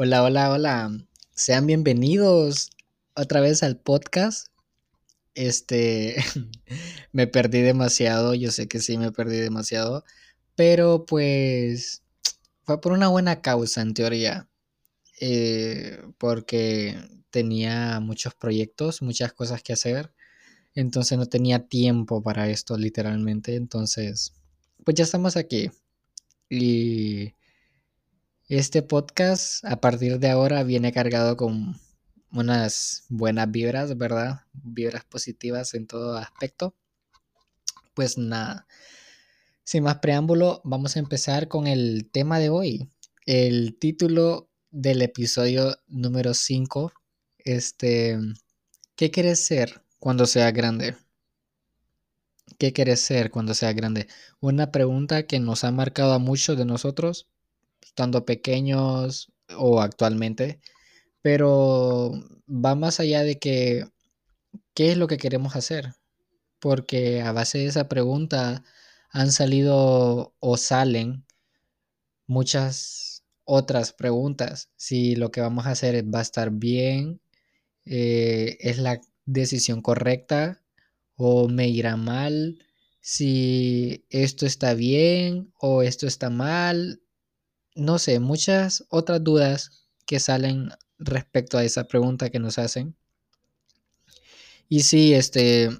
Hola, hola, hola. Sean bienvenidos otra vez al podcast. Este, me perdí demasiado, yo sé que sí me perdí demasiado, pero pues fue por una buena causa en teoría, eh, porque tenía muchos proyectos, muchas cosas que hacer, entonces no tenía tiempo para esto literalmente, entonces pues ya estamos aquí y este podcast a partir de ahora viene cargado con unas buenas vibras, ¿verdad? Vibras positivas en todo aspecto. Pues nada, sin más preámbulo, vamos a empezar con el tema de hoy. El título del episodio número 5, este, ¿qué quieres ser cuando sea grande? ¿Qué quieres ser cuando sea grande? Una pregunta que nos ha marcado a muchos de nosotros estando pequeños o actualmente, pero va más allá de que, ¿qué es lo que queremos hacer? Porque a base de esa pregunta han salido o salen muchas otras preguntas. Si lo que vamos a hacer va a estar bien, eh, es la decisión correcta o me irá mal, si esto está bien o esto está mal, no sé, muchas otras dudas que salen respecto a esa pregunta que nos hacen. Y sí, este,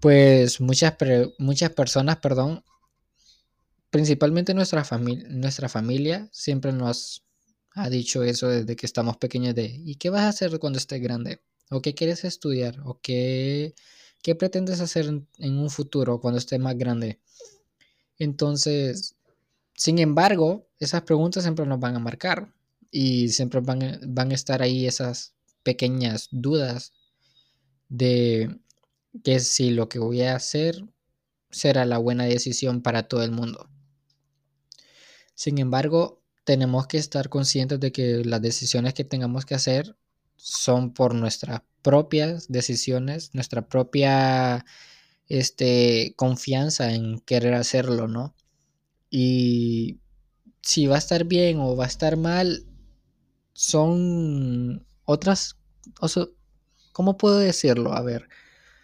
pues muchas, muchas personas, perdón, principalmente nuestra, familia nuestra familia siempre nos ha dicho eso desde que estamos pequeños de, ¿y qué vas a hacer cuando estés grande? ¿O qué quieres estudiar? ¿O qué, qué pretendes hacer en un futuro cuando estés más grande? Entonces, sin embargo, esas preguntas siempre nos van a marcar y siempre van, a estar ahí esas pequeñas dudas de que si lo que voy a hacer será la buena decisión para todo el mundo. Sin embargo, tenemos que estar conscientes de que las decisiones que tengamos que hacer son por nuestras propias decisiones, nuestra propia este, confianza en querer hacerlo, ¿no? Y si va a estar bien o va a estar mal, son otras, o ¿cómo puedo decirlo? A ver,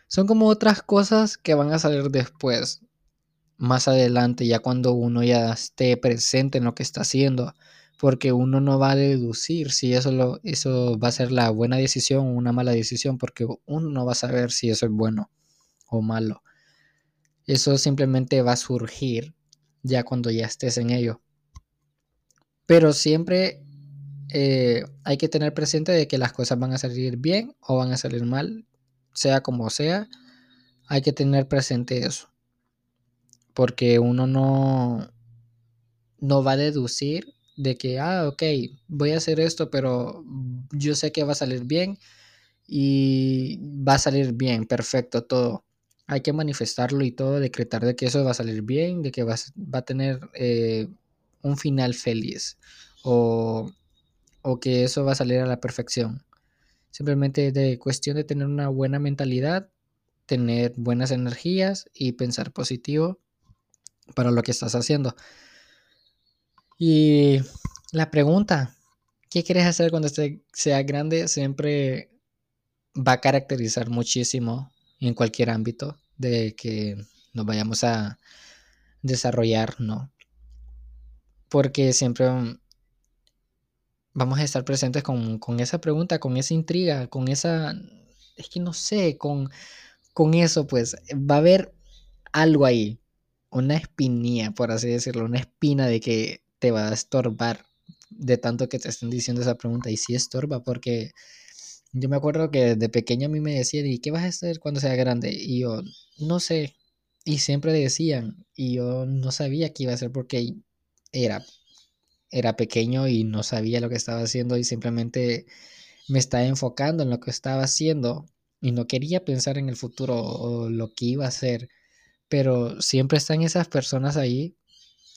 son como otras cosas que van a salir después, más adelante, ya cuando uno ya esté presente en lo que está haciendo, porque uno no va a deducir si eso, lo, eso va a ser la buena decisión o una mala decisión, porque uno no va a saber si eso es bueno o malo. Eso simplemente va a surgir ya cuando ya estés en ello. Pero siempre eh, hay que tener presente de que las cosas van a salir bien o van a salir mal, sea como sea, hay que tener presente eso. Porque uno no, no va a deducir de que, ah, ok, voy a hacer esto, pero yo sé que va a salir bien y va a salir bien, perfecto, todo hay que manifestarlo y todo, decretar de que eso va a salir bien, de que va, a tener eh, un final feliz o, o, que eso va a salir a la perfección. Simplemente de cuestión de tener una buena mentalidad, tener buenas energías y pensar positivo para lo que estás haciendo. Y la pregunta, ¿qué quieres hacer cuando sea grande? Siempre va a caracterizar muchísimo en cualquier ámbito de que nos vayamos a desarrollar, ¿no? Porque siempre vamos a estar presentes con, esa pregunta, con esa intriga, con esa, es que no sé, con, con eso, pues va a haber algo ahí, una espinilla, por así decirlo, una espina de que te va a estorbar de tanto que te estén diciendo esa pregunta. Y sí estorba, porque yo me acuerdo que de pequeño a mí me decían, ¿y qué vas a hacer cuando sea grande? Y yo, no sé. Y siempre decían, y yo no sabía qué iba a hacer porque era, era pequeño y no sabía lo que estaba haciendo y simplemente me estaba enfocando en lo que estaba haciendo y no quería pensar en el futuro o lo que iba a hacer. Pero siempre están esas personas ahí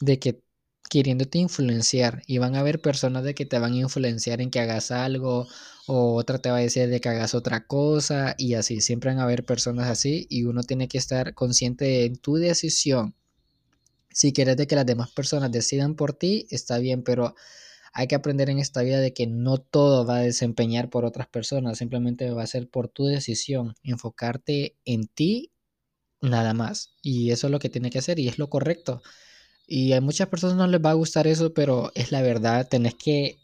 de que queriéndote influenciar y van a haber personas de que te van a influenciar en que hagas algo o otra te va a decir de que hagas otra cosa y así, siempre van a haber personas así y uno tiene que estar consciente en tu decisión. Si quieres de que las demás personas decidan por ti, está bien, pero hay que aprender en esta vida de que no todo va a desempeñar por otras personas, simplemente va a ser por tu decisión, enfocarte en ti nada más. Y eso es lo que tiene que hacer y es lo correcto. Y a muchas personas no les va a gustar eso, pero es la verdad, tenés que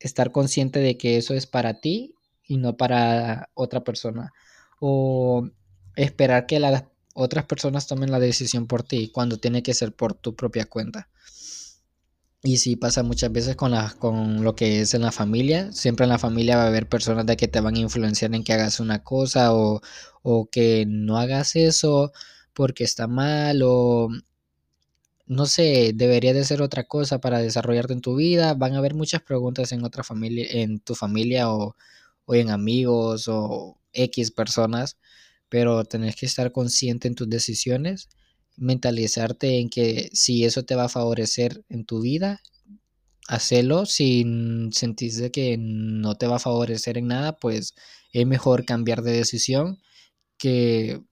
estar consciente de que eso es para ti y no para otra persona. O esperar que las otras personas tomen la decisión por ti cuando tiene que ser por tu propia cuenta. Y sí pasa muchas veces con, con lo que es en la familia. Siempre en la familia va a haber personas de que te van a influenciar en que hagas una cosa o, o que no hagas eso porque está mal o no sé, debería de ser otra cosa para desarrollarte en tu vida. Van a haber muchas preguntas en otra familia, en tu familia o, o en amigos o X personas, pero tenés que estar consciente en tus decisiones mentalizarte en que si eso te va a favorecer en tu vida, hacelo. Si sentís que no te va a favorecer en nada, pues es mejor cambiar de decisión que,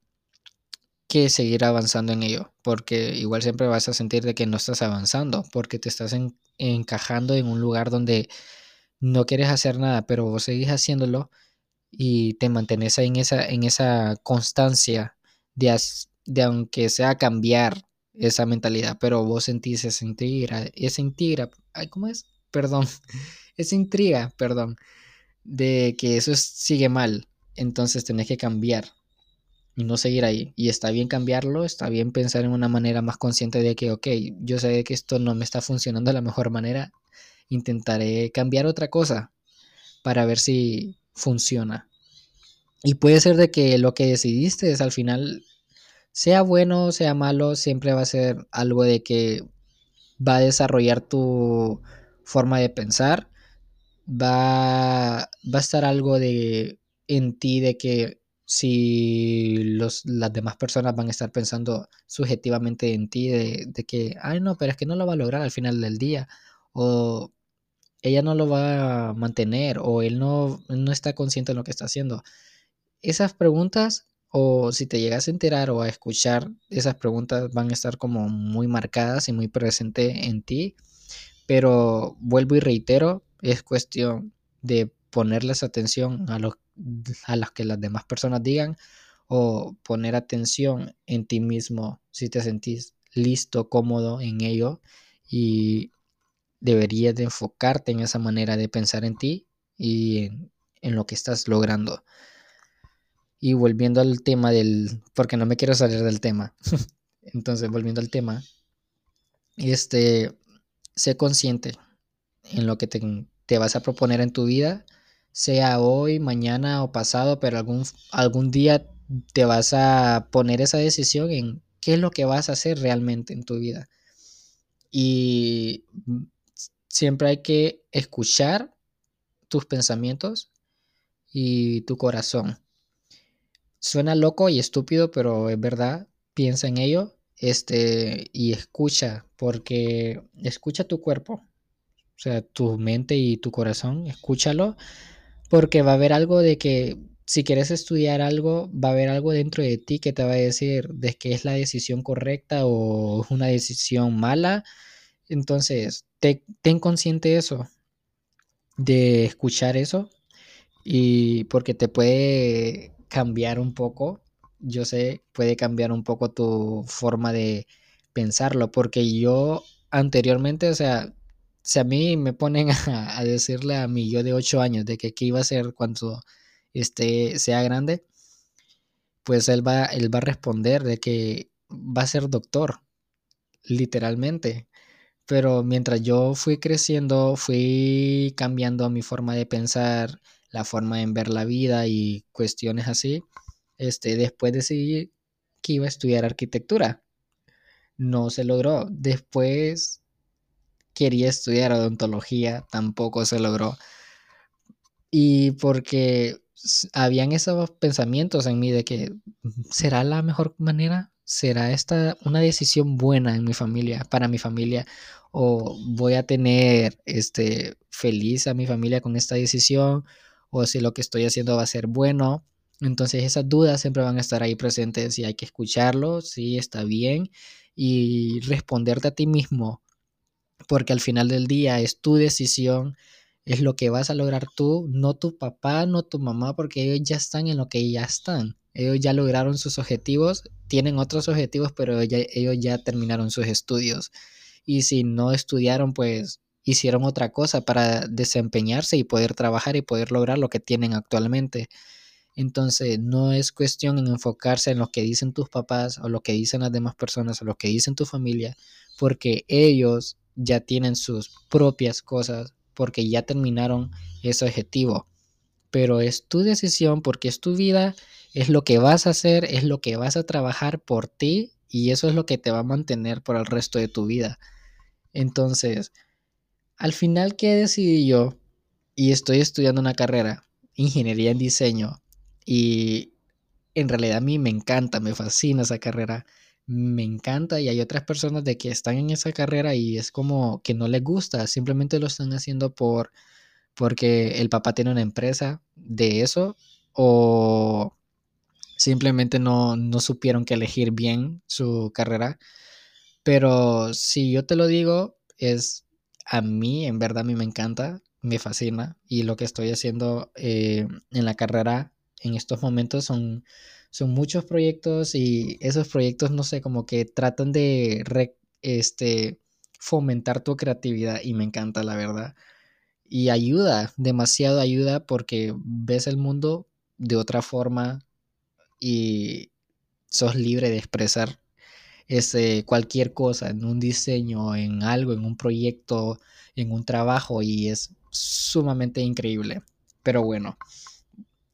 que seguir avanzando en ello. Porque igual siempre vas a sentir de que no estás avanzando, porque te estás encajando en un lugar donde no quieres hacer nada, pero vos seguís haciéndolo y te mantenés en esa, en esa constancia de, de aunque sea cambiar esa mentalidad, pero vos sentís esa intriga, esa intriga, ay, ¿cómo es? Perdón, esa intriga, perdón, de que eso sigue mal, entonces tenés que cambiar y no seguir ahí. Y está bien cambiarlo, está bien pensar en una manera más consciente de que, ok, yo sé que esto no me está funcionando de la mejor manera, intentaré cambiar otra cosa para ver si funciona. Y puede ser de que lo que decidiste es al final sea bueno o sea malo, siempre va a ser algo de que va a desarrollar tu forma de pensar, va, va a estar algo de en ti de que si los, las demás personas van a estar pensando subjetivamente en ti de, de, que, ay no, pero es que no lo va a lograr al final del día, o ella no lo va a mantener, o él no, no está consciente de lo que está haciendo. Esas preguntas o si te llegas a enterar o a escuchar esas preguntas van a estar como muy marcadas y muy presentes en ti. Pero vuelvo y reitero, es cuestión de ponerles atención a lo, a lo que las demás personas digan o poner atención en ti mismo si te sentís listo, cómodo en ello y deberías de enfocarte en esa manera de pensar en ti y en, lo que estás logrando. Y volviendo al tema del, porque no me quiero salir del tema. Entonces, volviendo al tema, este, sé consciente en lo que te, vas a proponer en tu vida, sea hoy, mañana o pasado, pero algún, algún día te vas a poner esa decisión en qué es lo que vas a hacer realmente en tu vida. Y siempre hay que escuchar tus pensamientos y tu corazón. Suena loco y estúpido, pero es verdad. Piensa en ello este, y escucha, porque escucha tu cuerpo, o sea, tu mente y tu corazón, escúchalo, porque va a haber algo de que si quieres estudiar algo, va a haber algo dentro de ti que te va a decir de que es la decisión correcta o una decisión mala. Entonces, ten consciente de eso, de escuchar eso, y porque te puede cambiar un poco, yo sé, puede cambiar un poco tu forma de pensarlo, porque yo anteriormente, o sea, si a mí me ponen a, decirle a mí, yo de 8 años, de que qué iba a ser cuando este, sea grande, pues él va, él va a responder de que va a ser doctor, literalmente. Pero mientras yo fui creciendo, fui cambiando mi forma de pensar, la forma en ver la vida y cuestiones así, este, después decidí que iba a estudiar arquitectura. No se logró. Después quería estudiar odontología, tampoco se logró. Y porque habían esos pensamientos en mí de que será la mejor manera, será esta una decisión buena en mi familia, para mi familia o voy a tener este feliz a mi familia con esta decisión o si lo que estoy haciendo va a ser bueno. Entonces esas dudas siempre van a estar ahí presentes y hay que escucharlo, sí, está bien, y responderte a ti mismo porque al final del día es tu decisión, es lo que vas a lograr tú, no tu papá, no tu mamá, porque ellos ya están en lo que ya están. Ellos ya lograron sus objetivos, tienen otros objetivos, pero ellos ya terminaron sus estudios. Y si no estudiaron, pues hicieron otra cosa para desempeñarse y poder trabajar y poder lograr lo que tienen actualmente. Entonces, no es cuestión en enfocarse en lo que dicen tus papás o lo que dicen las demás personas o lo que dicen tu familia, porque ellos ya tienen sus propias cosas, porque ya terminaron ese objetivo. Pero es tu decisión porque es tu vida, es lo que vas a hacer, es lo que vas a trabajar por ti y eso es lo que te va a mantener por el resto de tu vida. Entonces, al final, ¿qué decidí yo? Y estoy estudiando una carrera, ingeniería en diseño, y en realidad a mí me encanta, me fascina esa carrera, me encanta y hay otras personas de que están en esa carrera y es como que no les gusta, simplemente lo están haciendo por porque el papá tiene una empresa de eso o simplemente no, no supieron que elegir bien su carrera. Pero si yo te lo digo, es a mí, en verdad, a mí me encanta, me fascina y lo que estoy haciendo eh, en la carrera en estos momentos son, son muchos proyectos y esos proyectos, no sé, como que tratan de este, fomentar tu creatividad y me encanta, la verdad. Y ayuda, demasiado ayuda porque ves el mundo de otra forma y sos libre de expresar ese, cualquier cosa en un diseño, en algo, en un proyecto, en un trabajo y es sumamente increíble. Pero bueno,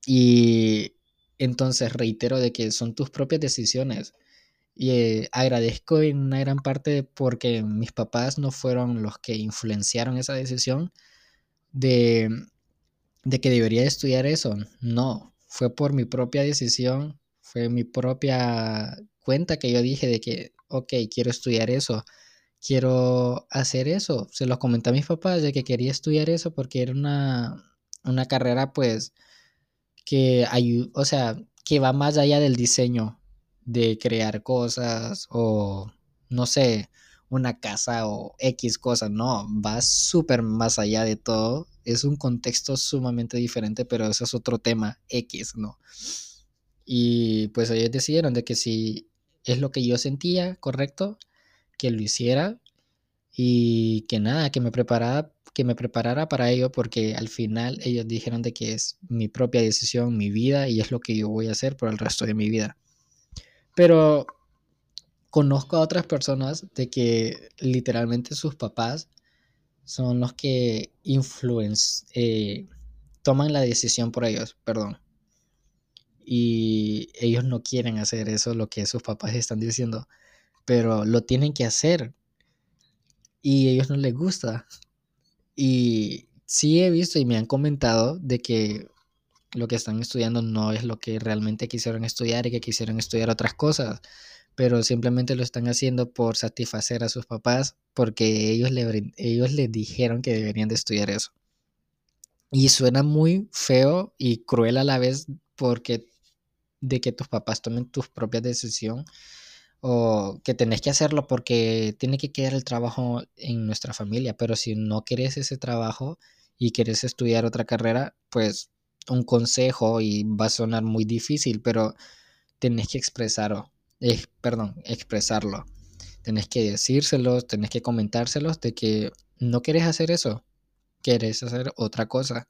y entonces reitero de que son tus propias decisiones. Y eh, agradezco en una gran parte porque mis papás no fueron los que influenciaron esa decisión de, de que debería estudiar eso. No, fue por mi propia decisión, fue mi propia cuenta que yo dije de que, ok, quiero estudiar eso, quiero hacer eso. Se lo comenté a mis papás de que quería estudiar eso porque era una, una carrera pues que hay, o sea, que va más allá del diseño de crear cosas o no sé, una casa o X cosas, no, va súper más allá de todo. Es un contexto sumamente diferente, pero eso es otro tema X, ¿no? Y pues ellos decidieron de que si es lo que yo sentía correcto, que lo hiciera y que nada, que me preparara que me preparara para ello porque al final ellos dijeron de que es mi propia decisión, mi vida y es lo que yo voy a hacer por el resto de mi vida. Pero conozco a otras personas de que literalmente sus papás son los que influencian, eh, toman la decisión por ellos, perdón. Y ellos no quieren hacer eso, lo que sus papás están diciendo, pero lo tienen que hacer. Y a ellos no les gusta. Y sí he visto y me han comentado de que lo que están estudiando no es lo que realmente quisieron estudiar y que quisieron estudiar otras cosas, pero simplemente lo están haciendo por satisfacer a sus papás porque ellos le, ellos les dijeron que deberían de estudiar eso. Y suena muy feo y cruel a la vez porque de que tus papás tomen tu propia decisión o que tenés que hacerlo porque tiene que quedar el trabajo en nuestra familia, pero si no quieres ese trabajo y quieres estudiar otra carrera, pues un consejo y va a sonar muy difícil, pero tenés que expresarlo, eh, perdón, expresarlo. Tenés que decírselos, tenés que comentárselos de que no quieres hacer eso, quieres hacer otra cosa.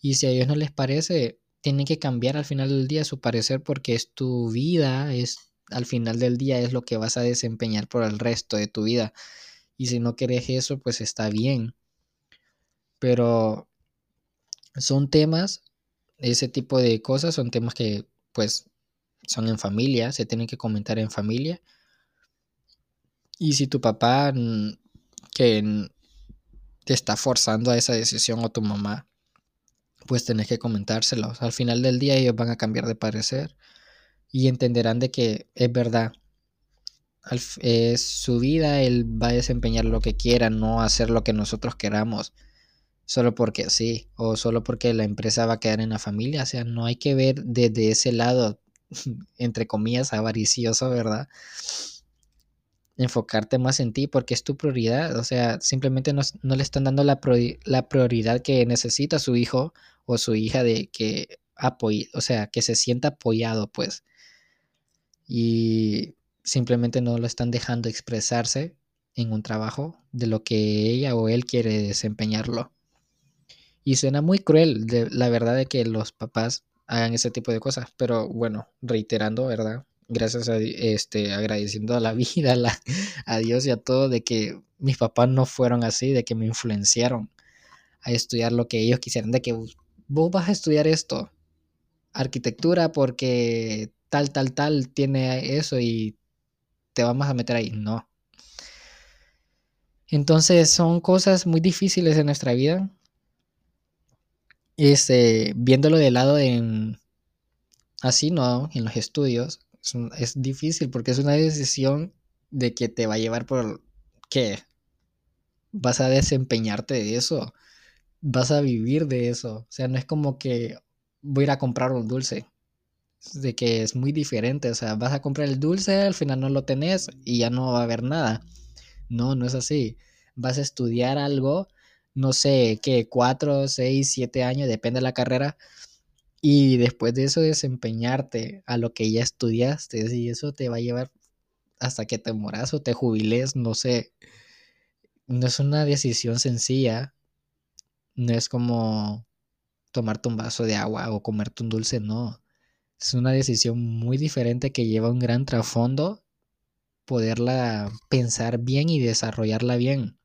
Y si a ellos no les parece, tienen que cambiar al final del día su parecer porque es tu vida, es al final del día es lo que vas a desempeñar por el resto de tu vida. Y si no quieres eso, pues está bien. Pero son temas, ese tipo de cosas son temas que pues son en familia, se tienen que comentar en familia. Y si tu papá que te está forzando a esa decisión o tu mamá, pues tenés que comentárselos. Al final del día ellos van a cambiar de parecer y entenderán de que es verdad. Es su vida, él va a desempeñar lo que quiera, no hacer lo que nosotros queramos, solo porque sí, o solo porque la empresa va a quedar en la familia. O sea, no hay que ver desde ese lado, entre comillas, avaricioso, ¿verdad? enfocarte más en ti porque es tu prioridad. O sea, simplemente no, le están dando la, la, prioridad que necesita su hijo o su hija de que apoye, o sea, que se sienta apoyado, pues. Y simplemente no lo están dejando expresarse en un trabajo de lo que ella o él quiere desempeñarlo. Y suena muy cruel, de, la verdad, de que los papás hagan ese tipo de cosas. Pero bueno, reiterando, ¿verdad? Gracias a este, agradeciendo a la vida, a Dios y a todo, de que mis papás no fueron así, de que me influenciaron a estudiar lo que ellos quisieran, de que vos vas a estudiar esto, arquitectura, porque tal, tal, tal tiene eso y te vamos a meter ahí. No. Entonces son cosas muy difíciles en nuestra vida este, viéndolo de lado en así, ¿no? En los estudios, es, difícil porque es una decisión de que te va a llevar por qué vas a desempeñarte de eso, vas a vivir de eso, o sea, no es como que voy a ir a comprar un dulce, de que es muy diferente, o sea, vas a comprar el dulce, al final no lo tenés y ya no va a haber nada. No, no es así. Vas a estudiar algo no sé, qué, cuatro, seis, siete años, depende de la carrera. Y después de eso desempeñarte a lo que ya estudiaste, y eso te va a llevar hasta que te moras o te jubiles, no sé. No es una decisión sencilla. No es como tomarte un vaso de agua o comerte un dulce, no. Es una decisión muy diferente que lleva un gran trasfondo poderla pensar bien y desarrollarla bien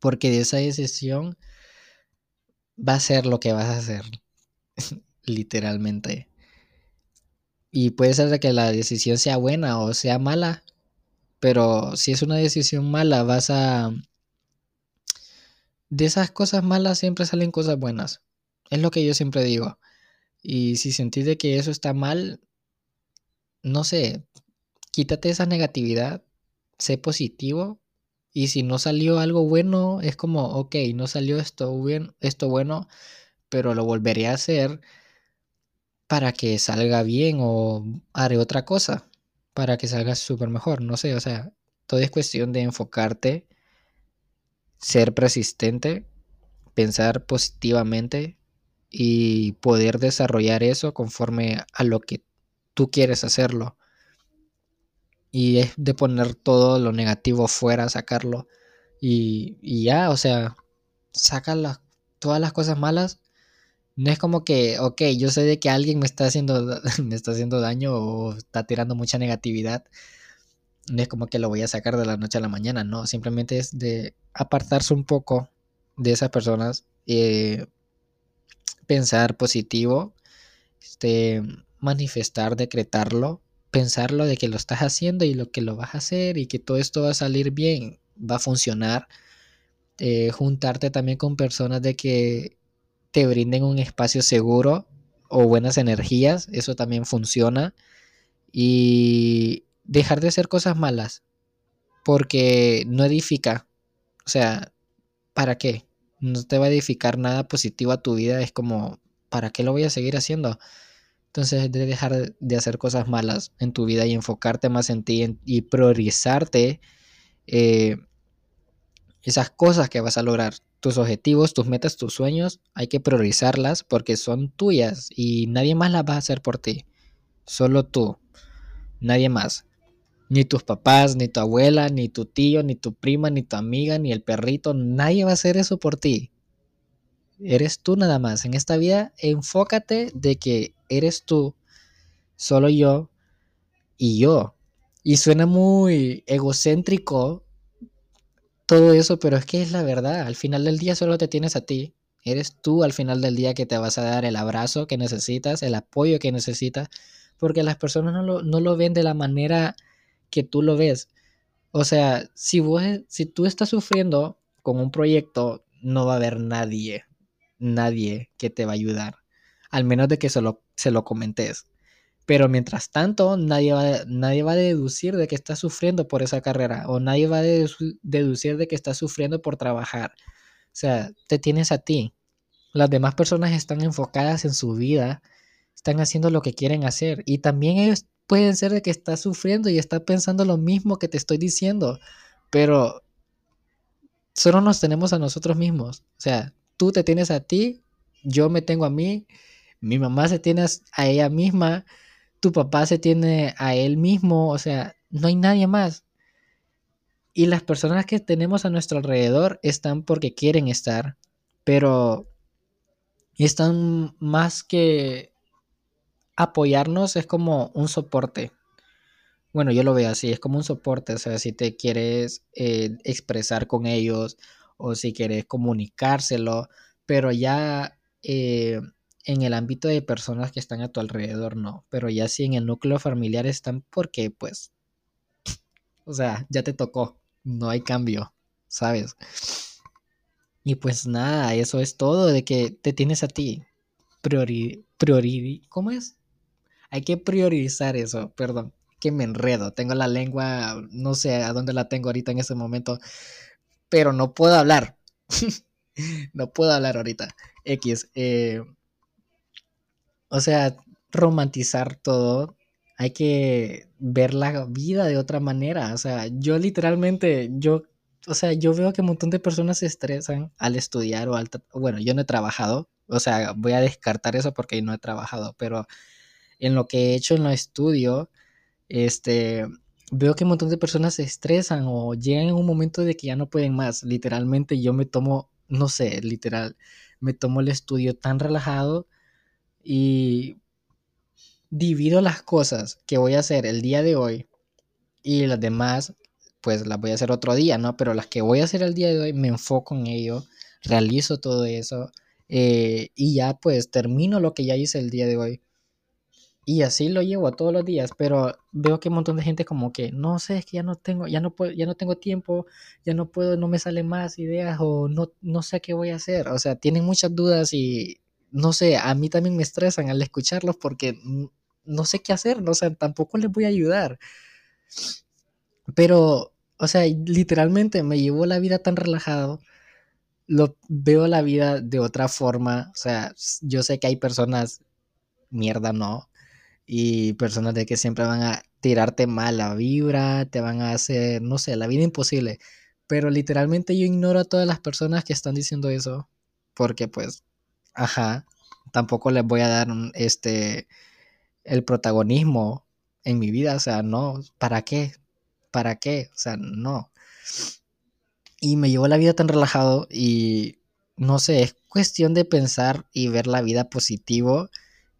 porque de esa decisión va a ser lo que vas a hacer, literalmente. Y puede ser que la decisión sea buena o sea mala, pero si es una decisión mala, vas a... De esas cosas malas siempre salen cosas buenas. Es lo que yo siempre digo. Y si sentís de que eso está mal, no sé, quítate esa negatividad, sé positivo y si no salió algo bueno, es como, ok, no salió esto, bien, esto bueno, pero lo volveré a hacer para que salga bien o haré otra cosa para que salga súper mejor. No sé, o sea, todo es cuestión de enfocarte, ser persistente, pensar positivamente y poder desarrollar eso conforme a lo que tú quieres hacerlo y es de poner todo lo negativo fuera, sacarlo y, ya, o sea, saca todas las cosas malas. No es como que, ok, yo sé de que alguien me está haciendo, me está haciendo daño o está tirando mucha negatividad. No es como que lo voy a sacar de la noche a la mañana, no. Simplemente es de apartarse un poco de esas personas, eh, pensar positivo, este, manifestar, decretarlo pensarlo de que lo estás haciendo y lo que lo vas a hacer y que todo esto va a salir bien, va a funcionar. Eh, juntarte también con personas de que te brinden un espacio seguro o buenas energías, eso también funciona. Y dejar de hacer cosas malas, porque no edifica. O sea, ¿para qué? No te va a edificar nada positivo a tu vida, es como, ¿para qué lo voy a seguir haciendo? Entonces, de dejar de hacer cosas malas en tu vida y enfocarte más en ti y priorizarte eh, esas cosas que vas a lograr. Tus objetivos, tus metas, tus sueños, hay que priorizarlas porque son tuyas y nadie más las va a hacer por ti. Solo tú. Nadie más. Ni tus papás, ni tu abuela, ni tu tío, ni tu prima, ni tu amiga, ni el perrito. Nadie va a hacer eso por ti. Eres tú nada más. En esta vida, enfócate de que eres tú, solo yo y yo. Y suena muy egocéntrico todo eso, pero es que es la verdad. Al final del día solo te tienes a ti. Eres tú al final del día que te vas a dar el abrazo que necesitas, el apoyo que necesitas, porque las personas no lo, no lo ven de la manera que tú lo ves. O sea, si, vos, si tú estás sufriendo con un proyecto, no va a haber nadie, nadie que te va a ayudar al menos de que se lo, se lo comentes. Pero mientras tanto, nadie va, nadie va a deducir de que estás sufriendo por esa carrera o nadie va a deducir de que estás sufriendo por trabajar. O sea, te tienes a ti. Las demás personas están enfocadas en su vida, están haciendo lo que quieren hacer y también ellos pueden ser de que está sufriendo y está pensando lo mismo que te estoy diciendo, pero solo nos tenemos a nosotros mismos. O sea, tú te tienes a ti, yo me tengo a mí, mi mamá se tiene a ella misma, tu papá se tiene a él mismo, o sea, no hay nadie más. Y las personas que tenemos a nuestro alrededor están porque quieren estar, pero están más que apoyarnos, es como un soporte. Bueno, yo lo veo así, es como un soporte, o sea, si te quieres eh, expresar con ellos o si quieres comunicárselo, pero ya eh, en el ámbito de personas que están a tu alrededor, no, pero ya si en el núcleo familiar están porque pues, o sea, ya te tocó, no hay cambio, ¿sabes? Y pues nada, eso es todo de que te tienes a ti. Priori, priori, ¿cómo es? Hay que priorizar eso, perdón, que me enredo. Tengo la lengua, no sé a dónde la tengo ahorita en ese momento, pero no puedo hablar. no puedo hablar ahorita. X. Eh, o sea, romantizar todo. Hay que ver la vida de otra manera. O sea, yo literalmente, yo, o sea, yo veo que un montón de personas se estresan al estudiar o al... Bueno, yo no he trabajado. O sea, voy a descartar eso porque no he trabajado, pero en lo que he hecho en lo estudio, este, veo que un montón de personas se estresan o llegan en un momento de que ya no pueden más. Literalmente yo me tomo, no sé, literal, me tomo el estudio tan relajado y divido las cosas que voy a hacer el día de hoy y las demás, pues las voy a hacer otro día, ¿no? Pero las que voy a hacer el día de hoy me enfoco en ello, realizo todo eso eh, y ya pues termino lo que ya hice el día de hoy. Y así lo llevo todos los días, pero veo que un montón de gente como que, no sé, es que ya no tengo, ya no puedo, ya no tengo tiempo, ya no puedo, no me salen más ideas o no, no sé qué voy a hacer. O sea, tienen muchas dudas y no sé, a mí también me estresan al escucharlos porque no sé qué hacer, no, o sea, tampoco les voy a ayudar. Pero, o sea, literalmente me llevo la vida tan relajado, lo veo la vida de otra forma, o sea, yo sé que hay personas, mierda no, y personas de que siempre van a tirarte mala vibra, te van a hacer, no sé, la vida imposible. Pero literalmente yo ignoro a todas las personas que están diciendo eso, porque pues, ajá, tampoco les voy a dar este el protagonismo en mi vida, o sea, no, ¿para qué? ¿Para qué? O sea, no. Y me llevo la vida tan relajado y no sé, es cuestión de pensar y ver la vida positivo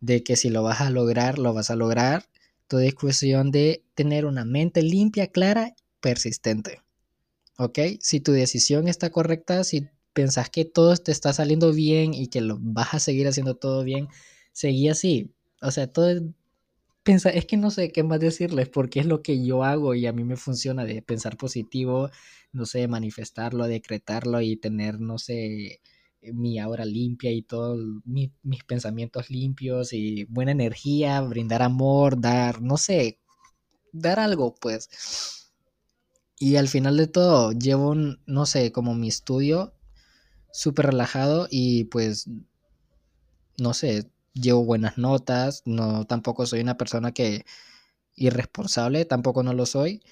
de que si lo vas a lograr, lo vas a lograr. Todo es cuestión de tener una mente limpia, clara, persistente. ¿Ok? Si tu decisión está correcta, si pensás que todo te está saliendo bien y que lo vas a seguir haciendo todo bien, seguí así. O sea, todo pensa, es que no sé qué más decirles porque es lo que yo hago y a mí me funciona de pensar positivo, no sé, manifestarlo, decretarlo y tener, no sé, mi aura limpia y todos mis pensamientos limpios y buena energía, brindar amor, dar, no sé, dar algo, pues. Y al final de todo, llevo, un, no sé, como mi estudio súper relajado y pues, no sé, llevo buenas notas, no, tampoco soy una persona que irresponsable, tampoco no lo soy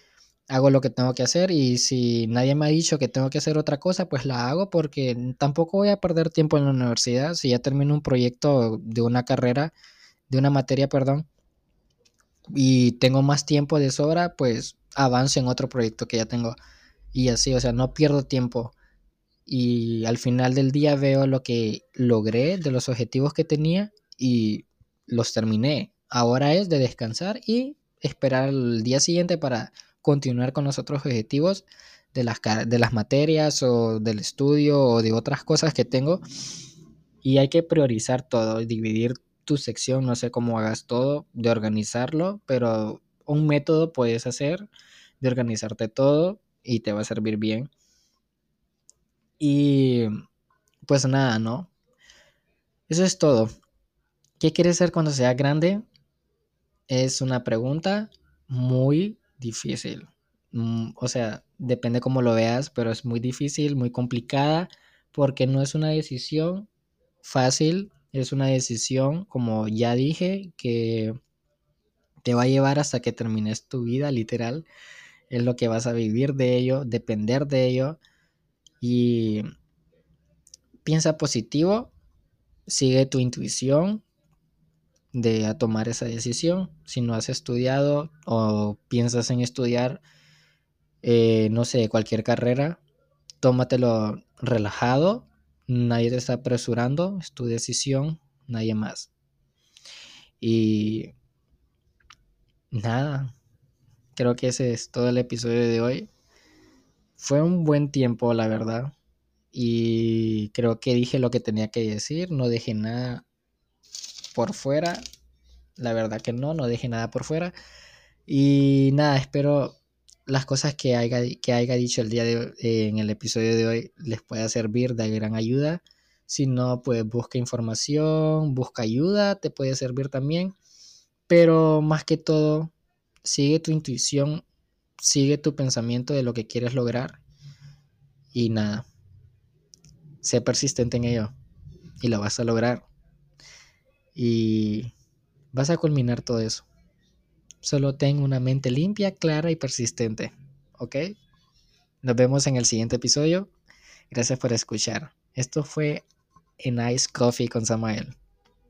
hago lo que tengo que hacer y si nadie me ha dicho que tengo que hacer otra cosa, pues la hago porque tampoco voy a perder tiempo en la universidad. Si ya termino un proyecto de una carrera, de una materia, perdón, y tengo más tiempo de sobra, pues avanzo en otro proyecto que ya tengo. Y así, o sea, no pierdo tiempo. Y al final del día veo lo que logré de los objetivos que tenía y los terminé. Ahora es de descansar y esperar el día siguiente para continuar con los otros objetivos de las, de las materias o del estudio o de otras cosas que tengo. Y hay que priorizar todo, dividir tu sección, no sé cómo hagas todo, de organizarlo, pero un método puedes hacer de organizarte todo y te va a servir bien. Y pues nada, ¿no? Eso es todo. ¿Qué quieres ser cuando sea grande? Es una pregunta muy difícil. Mm, o sea, depende cómo lo veas, pero es muy difícil, muy complicada, porque no es una decisión fácil, es una decisión, como ya dije, que te va a llevar hasta que termines tu vida, literal. Es lo que vas a vivir de ello, depender de ello. Y piensa positivo, sigue tu intuición de a tomar esa decisión. Si no has estudiado o piensas en estudiar, eh, no sé, cualquier carrera, tómatelo relajado, nadie te está apresurando, es tu decisión, nadie más. Y nada, creo que ese es todo el episodio de hoy. Fue un buen tiempo, la verdad. Y creo que dije lo que tenía que decir, no dejé nada por fuera. La verdad que no, no dejé nada por fuera. Y nada, espero las cosas que haya, que haya dicho el día de en el episodio de hoy les pueda servir de gran ayuda. Si no, pues busca información, busca ayuda, te puede servir también. Pero más que todo, sigue tu intuición, sigue tu pensamiento de lo que quieres lograr. Y nada, sé persistente en ello. Y lo vas a lograr. Y vas a culminar todo eso. Solo ten una mente limpia, clara y persistente. ¿Ok? Nos vemos en el siguiente episodio. Gracias por escuchar. Esto fue en Ice Coffee con Samael.